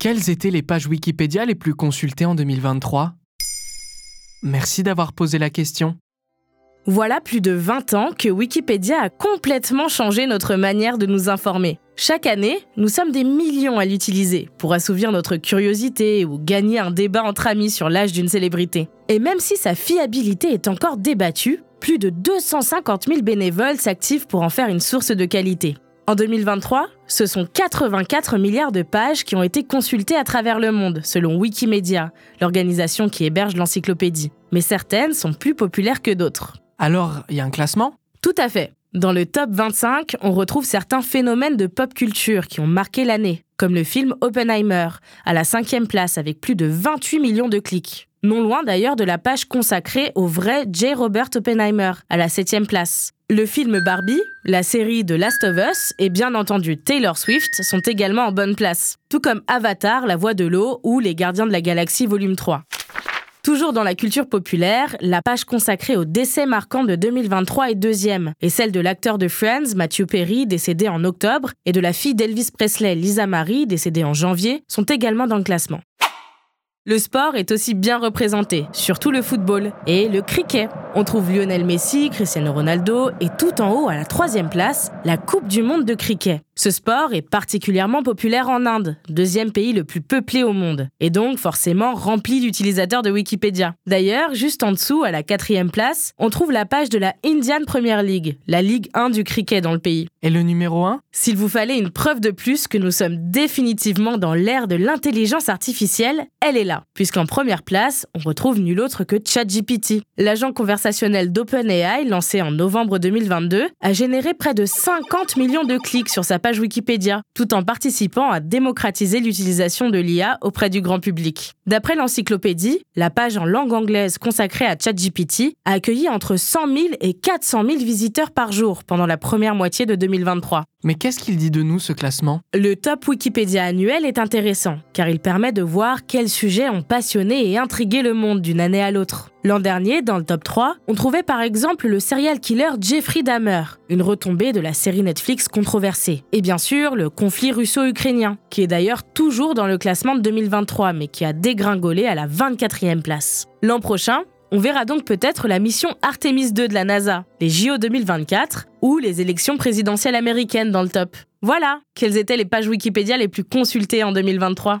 Quelles étaient les pages Wikipédia les plus consultées en 2023 Merci d'avoir posé la question. Voilà plus de 20 ans que Wikipédia a complètement changé notre manière de nous informer. Chaque année, nous sommes des millions à l'utiliser pour assouvir notre curiosité ou gagner un débat entre amis sur l'âge d'une célébrité. Et même si sa fiabilité est encore débattue, plus de 250 000 bénévoles s'activent pour en faire une source de qualité. En 2023, ce sont 84 milliards de pages qui ont été consultées à travers le monde, selon Wikimedia, l'organisation qui héberge l'encyclopédie. Mais certaines sont plus populaires que d'autres. Alors, il y a un classement? Tout à fait. Dans le top 25, on retrouve certains phénomènes de pop culture qui ont marqué l'année, comme le film Oppenheimer, à la cinquième place avec plus de 28 millions de clics. Non loin d'ailleurs de la page consacrée au vrai J. Robert Oppenheimer, à la septième place. Le film Barbie, la série The Last of Us et bien entendu Taylor Swift sont également en bonne place, tout comme Avatar, La Voix de l'eau ou Les Gardiens de la Galaxie volume 3. Toujours dans la culture populaire, la page consacrée au décès marquant de 2023 est deuxième, et celle de l'acteur de Friends, Matthew Perry, décédé en octobre, et de la fille d'Elvis Presley, Lisa Marie, décédée en janvier, sont également dans le classement. Le sport est aussi bien représenté, surtout le football et le cricket. On trouve Lionel Messi, Cristiano Ronaldo et tout en haut à la troisième place, la Coupe du Monde de cricket. Ce sport est particulièrement populaire en Inde, deuxième pays le plus peuplé au monde, et donc forcément rempli d'utilisateurs de Wikipédia. D'ailleurs, juste en dessous, à la quatrième place, on trouve la page de la Indian Premier League, la Ligue 1 du cricket dans le pays. Et le numéro 1 S'il vous fallait une preuve de plus que nous sommes définitivement dans l'ère de l'intelligence artificielle, elle est là, puisqu'en première place, on retrouve nul autre que ChatGPT. L'agent conversationnel d'OpenAI, lancé en novembre 2022, a généré près de 50 millions de clics sur sa page Wikipédia, tout en participant à démocratiser l'utilisation de l'IA auprès du grand public. D'après l'encyclopédie, la page en langue anglaise consacrée à ChatGPT a accueilli entre 100 000 et 400 000 visiteurs par jour pendant la première moitié de 2023. Mais qu'est-ce qu'il dit de nous, ce classement? Le top Wikipédia annuel est intéressant, car il permet de voir quels sujets ont passionné et intrigué le monde d'une année à l'autre. L'an dernier, dans le top 3, on trouvait par exemple le serial killer Jeffrey Dahmer, une retombée de la série Netflix controversée. Et bien sûr, le conflit russo-ukrainien, qui est d'ailleurs toujours dans le classement de 2023, mais qui a dégringolé à la 24e place. L'an prochain, on verra donc peut-être la mission Artemis 2 de la NASA, les JO 2024 ou les élections présidentielles américaines dans le top. Voilà, quelles étaient les pages Wikipédia les plus consultées en 2023.